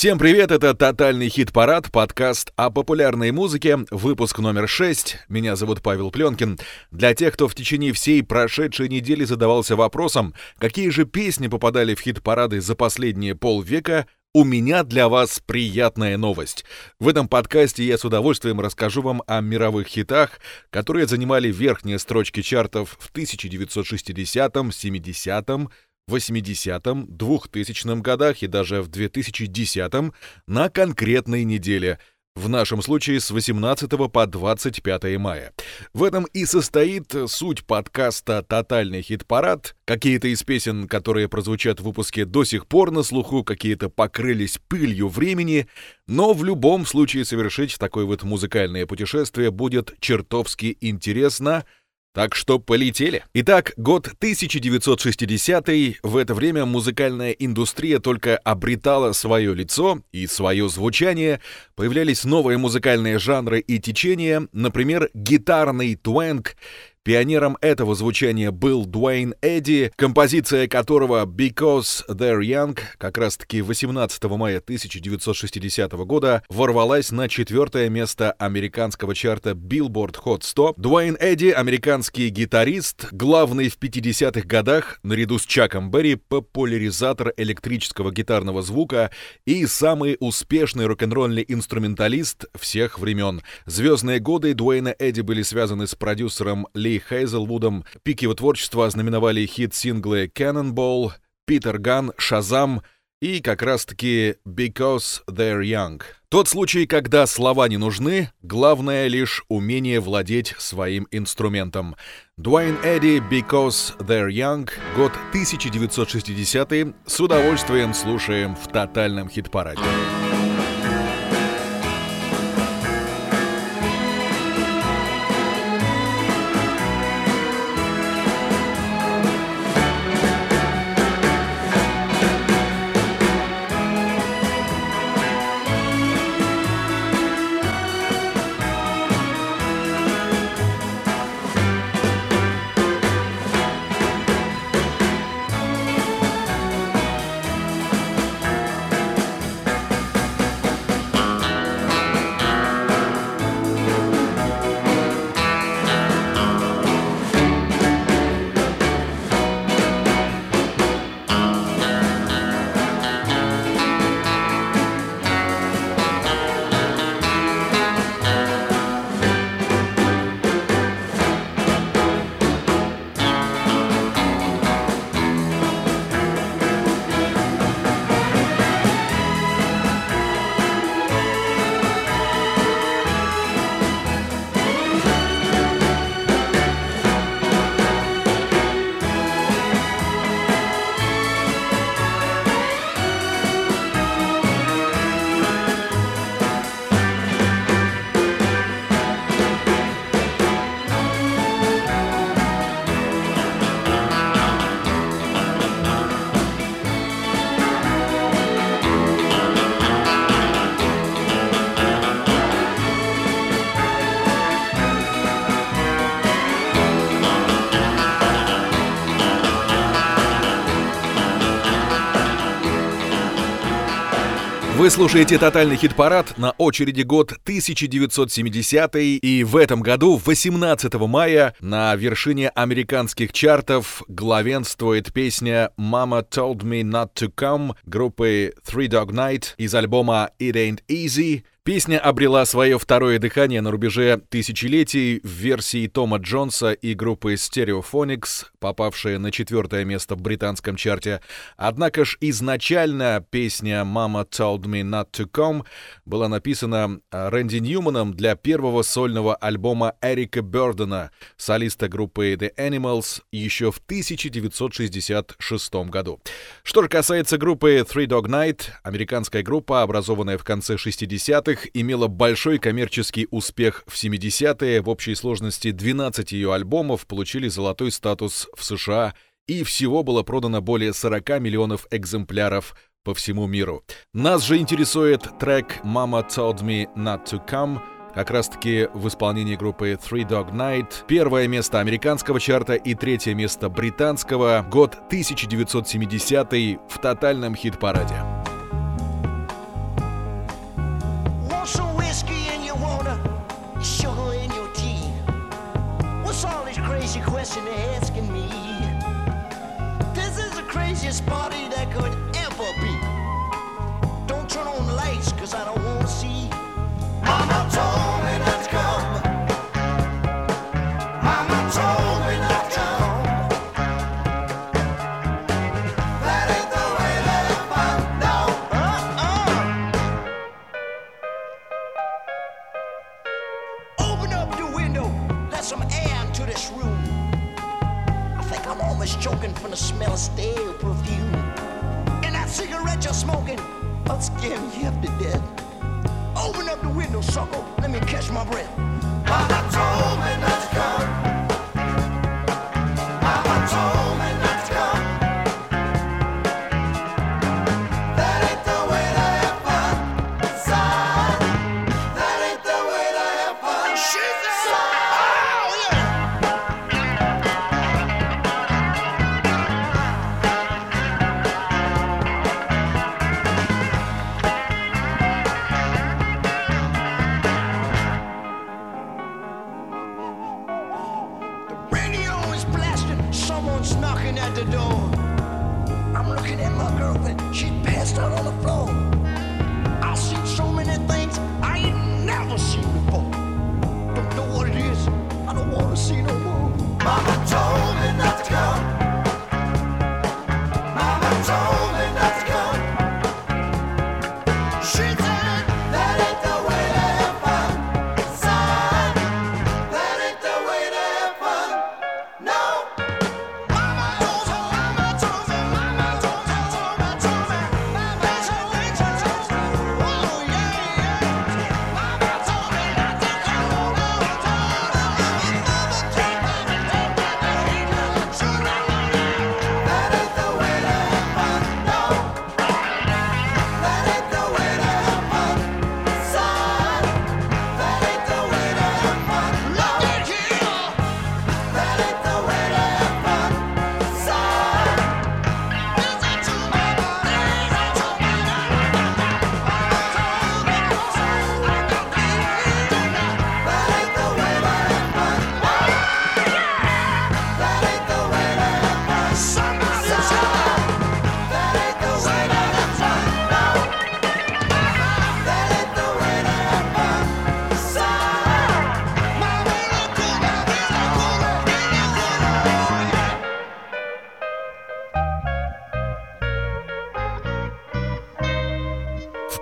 Всем привет, это «Тотальный хит-парад», подкаст о популярной музыке, выпуск номер 6. Меня зовут Павел Пленкин. Для тех, кто в течение всей прошедшей недели задавался вопросом, какие же песни попадали в хит-парады за последние полвека, у меня для вас приятная новость. В этом подкасте я с удовольствием расскажу вам о мировых хитах, которые занимали верхние строчки чартов в 1960-м, 70-м, 80-м, 2000-м годах и даже в 2010-м на конкретной неделе, в нашем случае с 18 по 25 мая. В этом и состоит суть подкаста «Тотальный хит-парад». Какие-то из песен, которые прозвучат в выпуске до сих пор на слуху, какие-то покрылись пылью времени, но в любом случае совершить такое вот музыкальное путешествие будет чертовски интересно — так что полетели. Итак, год 1960 -й. В это время музыкальная индустрия только обретала свое лицо и свое звучание. Появлялись новые музыкальные жанры и течения, например, гитарный твэнк Пионером этого звучания был Дуэйн Эдди, композиция которого «Because They're Young» как раз-таки 18 мая 1960 года ворвалась на четвертое место американского чарта Billboard Hot 100. Дуэйн Эдди — американский гитарист, главный в 50-х годах, наряду с Чаком Берри, популяризатор электрического гитарного звука и самый успешный рок-н-ролльный инструменталист всех времен. Звездные годы Дуэйна Эдди были связаны с продюсером Ли Ли Хейзелвудом. Пик его творчества ознаменовали хит-синглы «Cannonball», «Питер Ган», «Шазам» и как раз-таки «Because They're Young». Тот случай, когда слова не нужны, главное лишь умение владеть своим инструментом. Дуэйн Эдди «Because They're Young», год 1960 с удовольствием слушаем в тотальном хит-параде. Вы слушаете «Тотальный хит-парад» на очереди год 1970 и в этом году, 18 мая, на вершине американских чартов главенствует песня «Mama Told Me Not To Come» группы Three Dog Night из альбома «It Ain't Easy», Песня обрела свое второе дыхание на рубеже тысячелетий в версии Тома Джонса и группы Stereophonics, попавшая на четвертое место в британском чарте. Однако ж изначально песня «Mama Told Me Not To Come» была написана э, Рэнди Ньюманом для первого сольного альбома Эрика Бёрдена, солиста группы The Animals, еще в 1966 году. Что же касается группы Three Dog Night, американская группа, образованная в конце 60-х, 60-х имела большой коммерческий успех в 70-е. В общей сложности 12 ее альбомов получили золотой статус в США, и всего было продано более 40 миллионов экземпляров по всему миру. Нас же интересует трек «Mama Told Me Not To Come», как раз-таки в исполнении группы Three Dog Night. Первое место американского чарта и третье место британского. Год 1970 в тотальном хит-параде. some whiskey and you wanna sugar in your tea. What's all this crazy question they're asking me? This is the craziest party that could the door. I'm looking at my girlfriend. She passed out on the floor.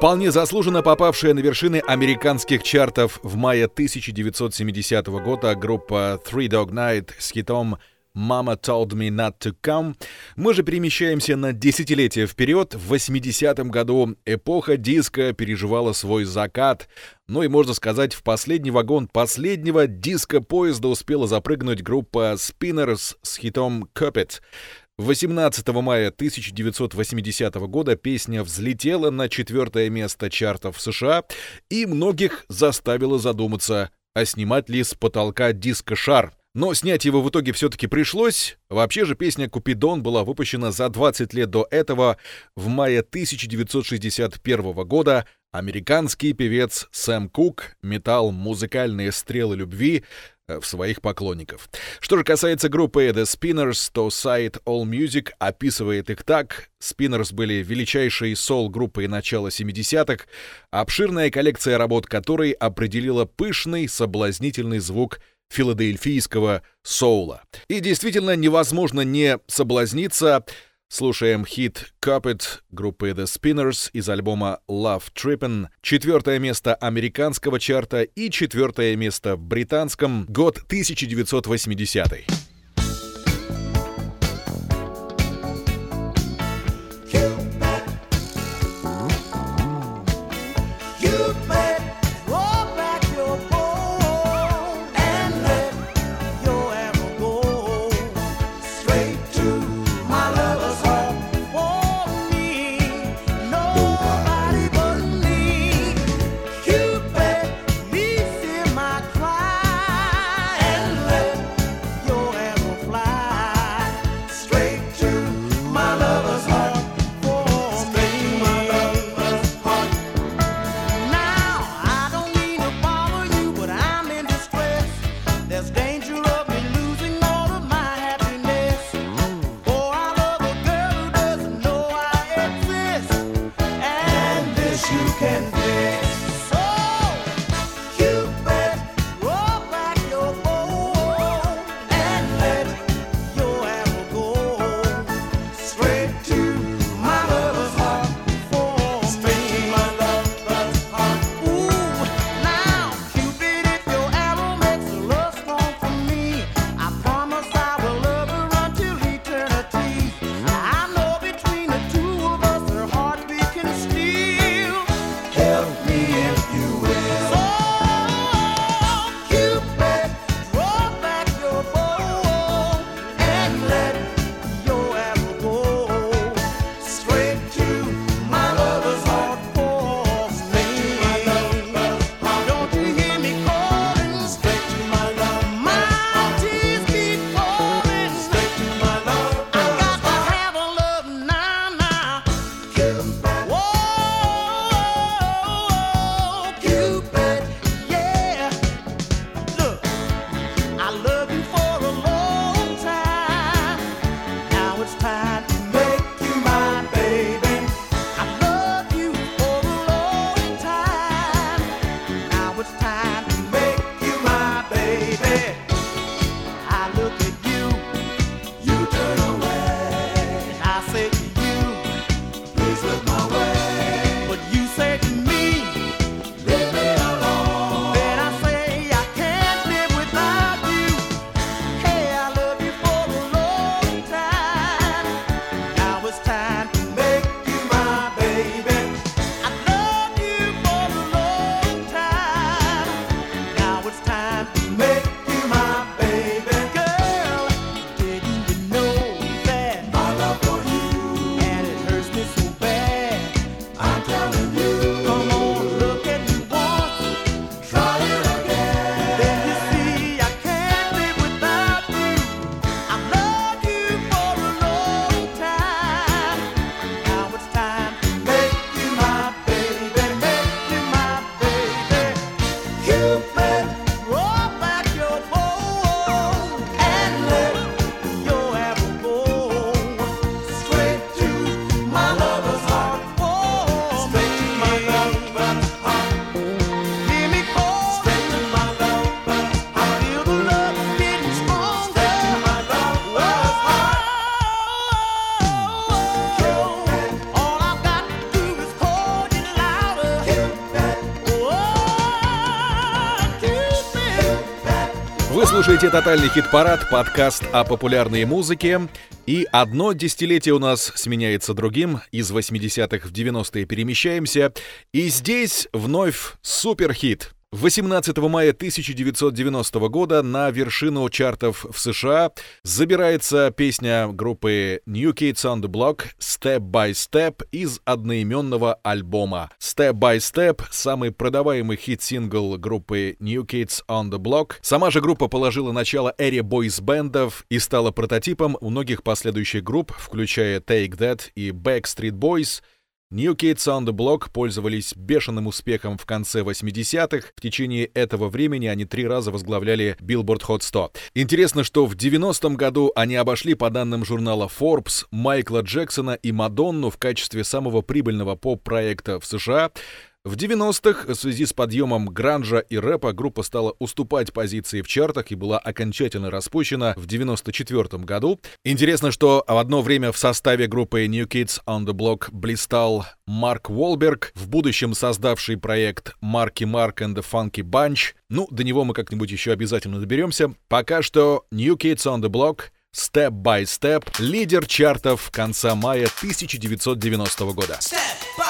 Вполне заслуженно попавшая на вершины американских чартов в мае 1970 года группа Three Dog Night с хитом «Mama Told Me Not To Come». Мы же перемещаемся на десятилетия вперед. В 80-м году эпоха диска переживала свой закат. Ну и, можно сказать, в последний вагон последнего диска-поезда успела запрыгнуть группа Spinners с хитом «Cup 18 мая 1980 года песня взлетела на четвертое место чартов США и многих заставила задуматься, а снимать ли с потолка диско-шар. Но снять его в итоге все-таки пришлось. Вообще же песня «Купидон» была выпущена за 20 лет до этого, в мае 1961 года. Американский певец Сэм Кук метал музыкальные стрелы любви в своих поклонников. Что же касается группы The Spinners, то сайт All Music описывает их так. Spinners были величайшей сол-группой начала 70-х, обширная коллекция работ которой определила пышный, соблазнительный звук филадельфийского соула. И действительно невозможно не соблазниться Слушаем хит Cup группы The Spinners из альбома Love Trippin', четвертое место американского чарта и четвертое место в британском, год 1980. Слушаете «Тотальный хит-парад», подкаст о популярной музыке. И одно десятилетие у нас сменяется другим. Из 80-х в 90-е перемещаемся. И здесь вновь суперхит. 18 мая 1990 года на вершину чартов в США забирается песня группы New Kids on the Block «Step by Step» из одноименного альбома. «Step by Step» — самый продаваемый хит-сингл группы New Kids on the Block. Сама же группа положила начало эре бойс-бендов и стала прототипом многих последующих групп, включая Take That и Backstreet Boys — New Kids on the Block пользовались бешеным успехом в конце 80-х. В течение этого времени они три раза возглавляли Billboard Hot 100. Интересно, что в 90-м году они обошли, по данным журнала Forbes, Майкла Джексона и Мадонну в качестве самого прибыльного поп-проекта в США. В 90-х в связи с подъемом гранжа и рэпа группа стала уступать позиции в чартах и была окончательно распущена в 94 году. Интересно, что в одно время в составе группы New Kids on the Block блистал Марк Уолберг, в будущем создавший проект Марки Марк and the Funky Bunch. Ну, до него мы как-нибудь еще обязательно доберемся. Пока что New Kids on the Block — Step by Step, лидер чартов конца мая 1990 года. Step by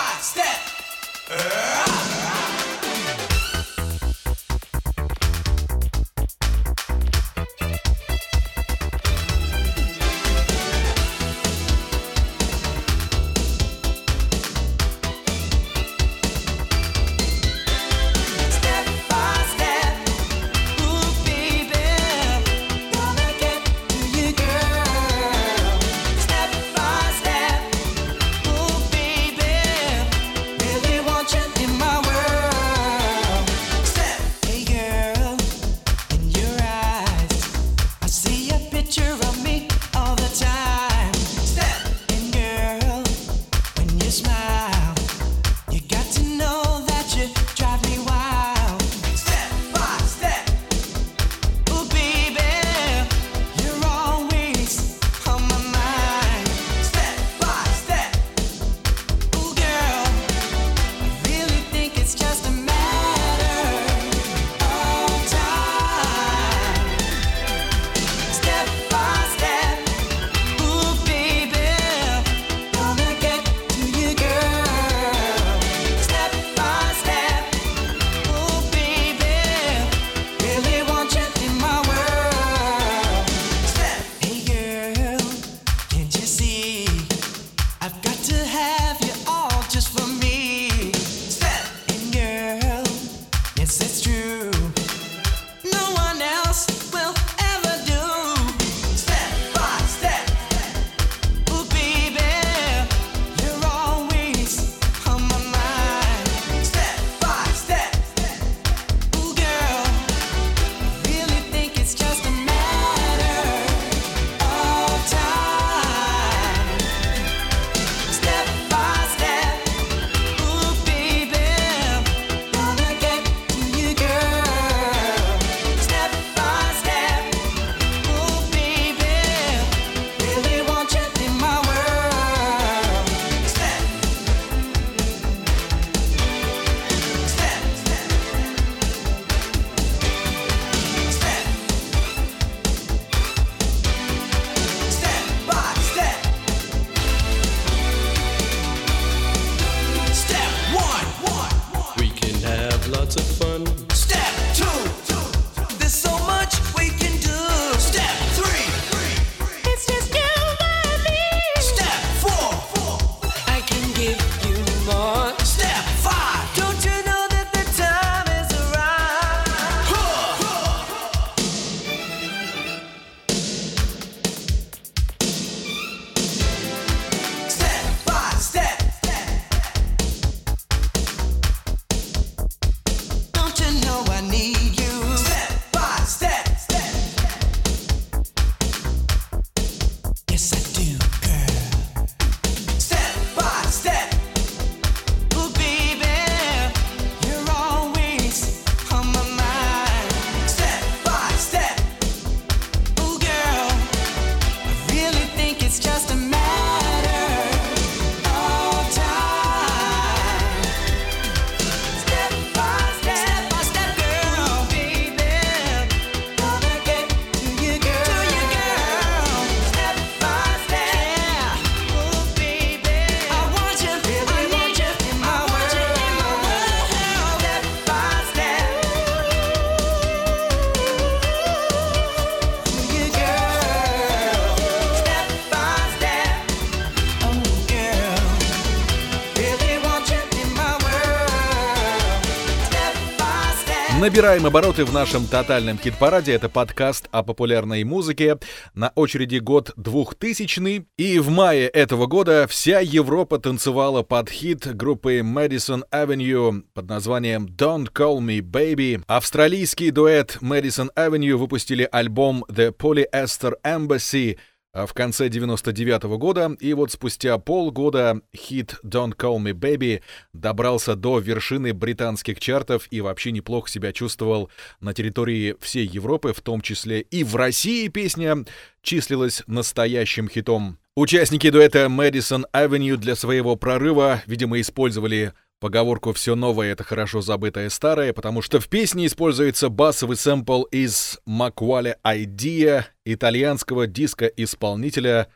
Набираем обороты в нашем тотальном хит-параде. Это подкаст о популярной музыке. На очереди год 2000 И в мае этого года вся Европа танцевала под хит группы Madison Avenue под названием Don't Call Me Baby. Австралийский дуэт Madison Avenue выпустили альбом The Polyester Embassy — а в конце 99 -го года, и вот спустя полгода хит «Don't Call Me Baby» добрался до вершины британских чартов и вообще неплохо себя чувствовал на территории всей Европы, в том числе и в России песня числилась настоящим хитом. Участники дуэта Madison Avenue для своего прорыва, видимо, использовали Поговорку «все новое — это хорошо забытое старое», потому что в песне используется басовый сэмпл из Маквале Idea итальянского диска-исполнителя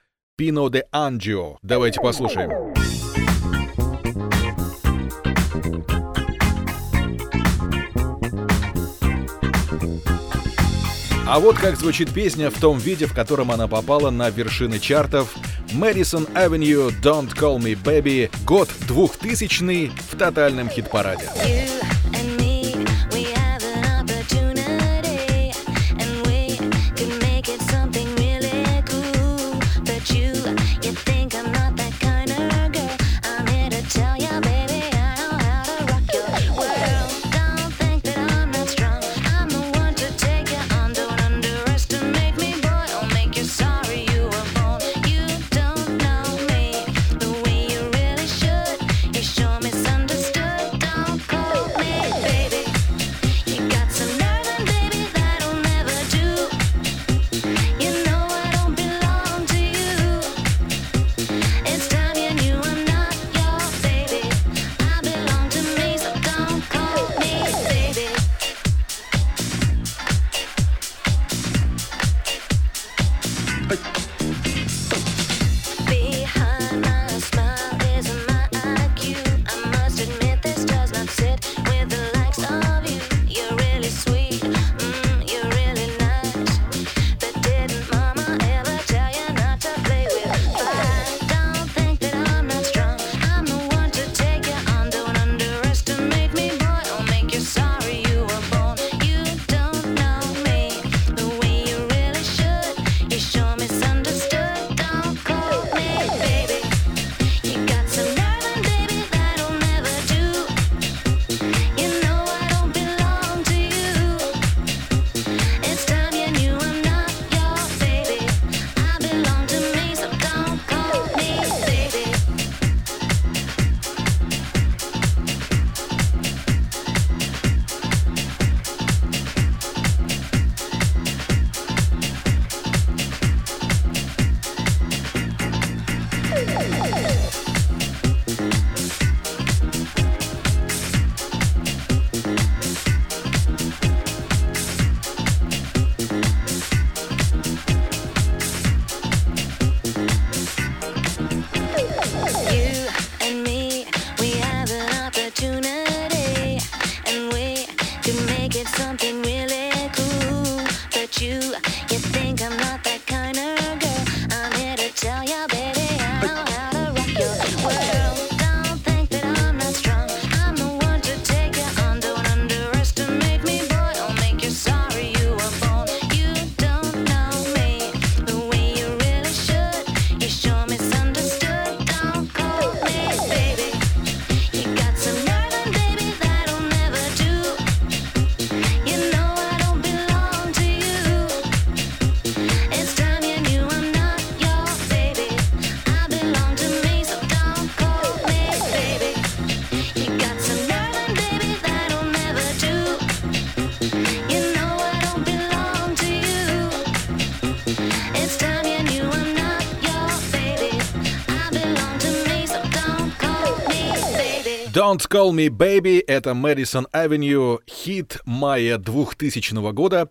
Pino de Angio. Давайте послушаем. А вот как звучит песня в том виде, в котором она попала на вершины чартов — Madison Avenue Don't Call Me Baby, год 2000 в тотальном хит-параде. Don't Call Me Baby — это Madison Avenue, хит мая 2000 года.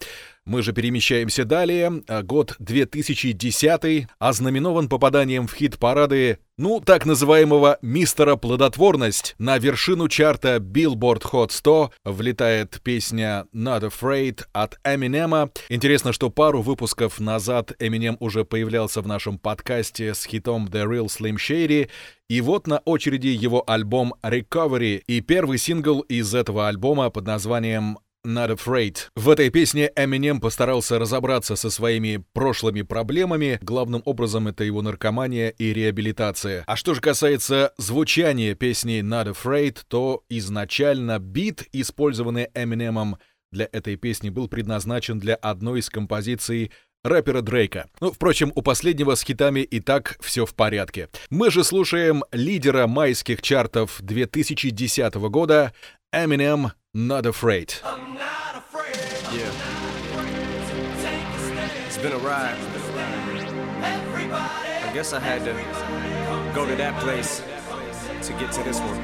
Мы же перемещаемся далее. Год 2010 ознаменован попаданием в хит-парады, ну, так называемого «Мистера Плодотворность». На вершину чарта Billboard Hot 100 влетает песня Not Afraid от Eminem. Интересно, что пару выпусков назад Eminem уже появлялся в нашем подкасте с хитом The Real Slim Shady, и вот на очереди его альбом Recovery и первый сингл из этого альбома под названием Not Afraid. В этой песне Eminem постарался разобраться со своими прошлыми проблемами. Главным образом это его наркомания и реабилитация. А что же касается звучания песни Not Afraid, то изначально бит, использованный Eminem для этой песни, был предназначен для одной из композиций рэпера Дрейка. Ну, впрочем, у последнего с хитами и так все в порядке. Мы же слушаем лидера майских чартов 2010 года Eminem Not Afraid. I'm not afraid. Yeah. It's been a ride. I guess I had to go to that place to get to this one.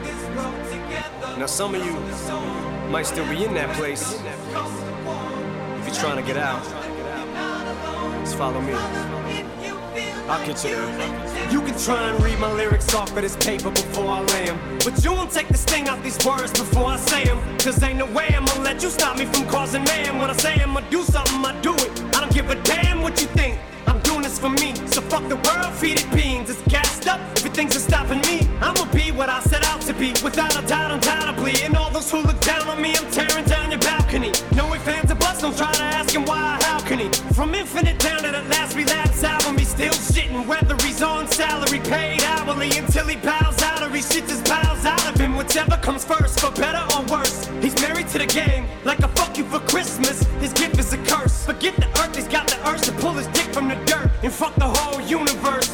Now, some of you might still be in that place. If you're trying to get out, just follow me. I'll get you. You can try and read my lyrics off of this paper before I lay them. But you won't take the sting out these words before I say them. Cause ain't no way I'm gonna let you stop me from causing man. When I say I'm gonna do something, I do it. I don't give a damn what you think. I'm doing this for me. So fuck the world, feed it beans. It's gassed up. Everything's stopping me. I'ma be what I set out to be. Without a doubt, undoubtedly. And all those who look down on me, I'm tearing down your balcony. No ifs, fans, or buts, don't try to ask him why, he? From infinite down to the last relapse album, he's still shitting. Whether he's on salary, paid hourly, until he bows out or he shits his bowels out of him. Whichever comes first, for better or worse. He's married to the game, like a fuck you for Christmas. His gift is a curse. Forget the earth, he's got the urge to pull his dick from the dirt and fuck the whole universe.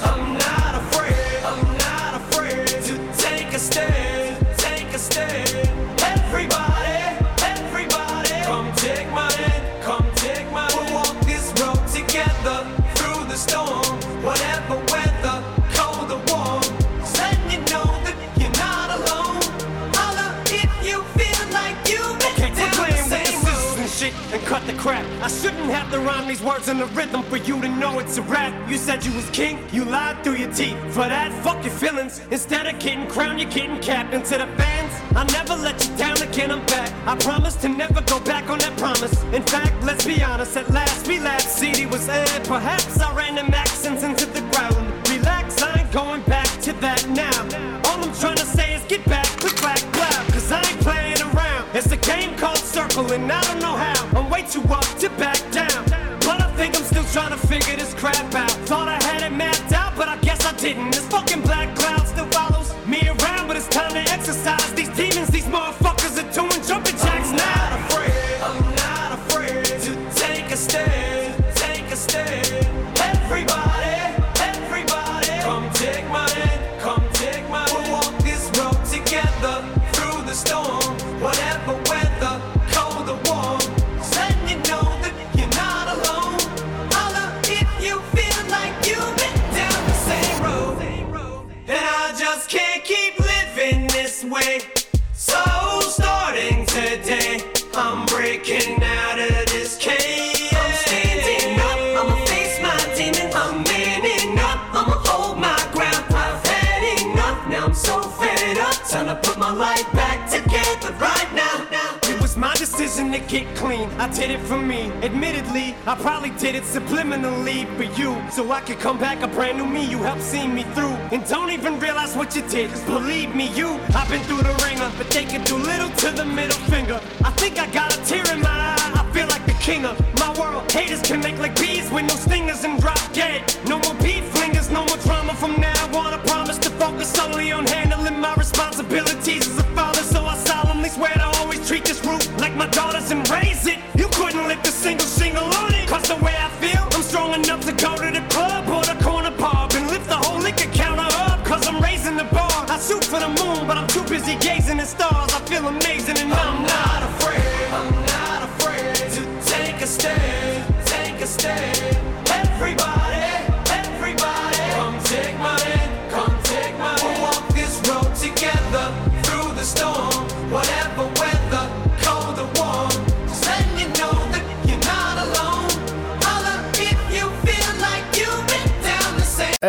To rhyme these words in the rhythm for you to know it's a rap. You said you was king, you lied through your teeth. For that, fuck your feelings. Instead of getting crowned, you're getting. And to the fans, I never let you down again. I'm back. I promise to never go back on that promise. In fact, let's be honest. At last, we laughed. CD was aired. Perhaps I ran them accents into the ground. Relax, I ain't going back to that now. All I'm trying to say is get back, click back, blah. Cause I ain't playing around. It's a game called Circle, and I don't know how. I'm way too up to back I'm still trying to figure this crap out. Thought I had it mapped out, but I guess I didn't. This fucking black cloud still follows me around, but it's time to exercise these demons. These motherfuckers are doing jumping jacks now. I'm not afraid, I'm not afraid to take a stand, decision to get clean. I did it for me. Admittedly, I probably did it subliminally for you. So I could come back a brand new me. You helped see me through. And don't even realize what you did. Cause believe me, you, I've been through the ringer. But they can do little to the middle finger. I think I got a tear in my eye. I feel like the king of my world. Haters can make like bees with no stingers and drop dead. No more beef flingers, no more drama from now on. I promise to focus solely on handling my responsibilities as a father. So I solemnly swear to treat this roof like my daughters and raise it. You couldn't lift a single single on it. Cause the way I feel, I'm strong enough to go to the club or the corner pub and lift the whole liquor counter up. Cause I'm raising the bar. I shoot for the moon, but I'm too busy gazing at stars. I feel amazing and I'm not afraid. I'm not afraid to take a stand, take a stand. Everybody,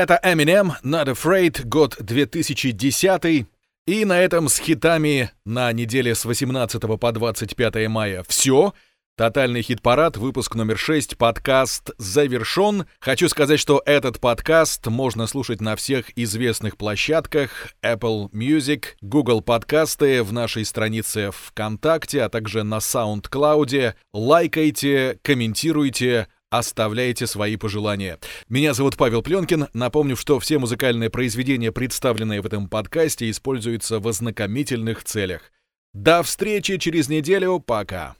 Это Eminem, Not Afraid, год 2010. И на этом с хитами на неделе с 18 по 25 мая все. Тотальный хит-парад, выпуск номер 6, подкаст завершен. Хочу сказать, что этот подкаст можно слушать на всех известных площадках Apple Music, Google подкасты, в нашей странице ВКонтакте, а также на SoundCloud. Лайкайте, комментируйте, оставляйте свои пожелания. Меня зовут Павел Пленкин. Напомню, что все музыкальные произведения, представленные в этом подкасте, используются в ознакомительных целях. До встречи через неделю. Пока.